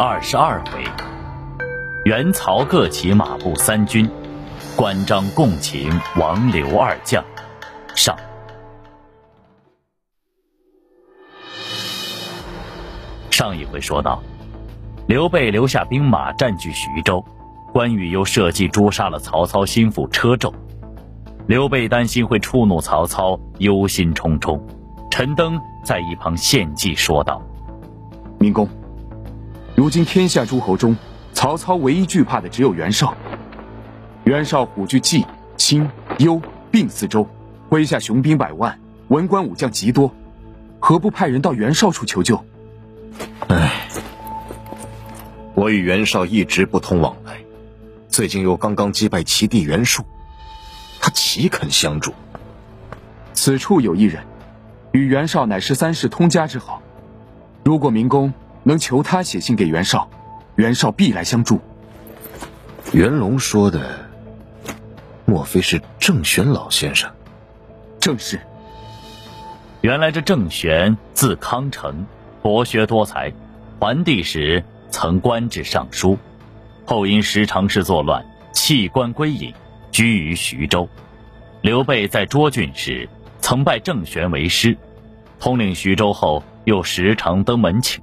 二十二回，袁曹各起马步三军，关张共擒王刘二将。上。上一回说到，刘备留下兵马占据徐州，关羽又设计诛杀了曹操心腹车胄。刘备担心会触怒曹操，忧心忡忡。陈登在一旁献计说道：“明公。”如今天下诸侯中，曹操唯一惧怕的只有袁绍。袁绍虎踞冀、青、幽、并四州，麾下雄兵百万，文官武将极多，何不派人到袁绍处求救？唉，我与袁绍一直不通往来，最近又刚刚击败齐地袁术，他岂肯相助？此处有一人，与袁绍乃是三世通家之好，如果明公。能求他写信给袁绍，袁绍必来相助。袁龙说的，莫非是郑玄老先生？正是。原来这郑玄字康成，博学多才，桓帝时曾官至尚书，后因时常侍作乱，弃官归隐，居于徐州。刘备在涿郡时，曾拜郑玄为师，统领徐州后，又时常登门请。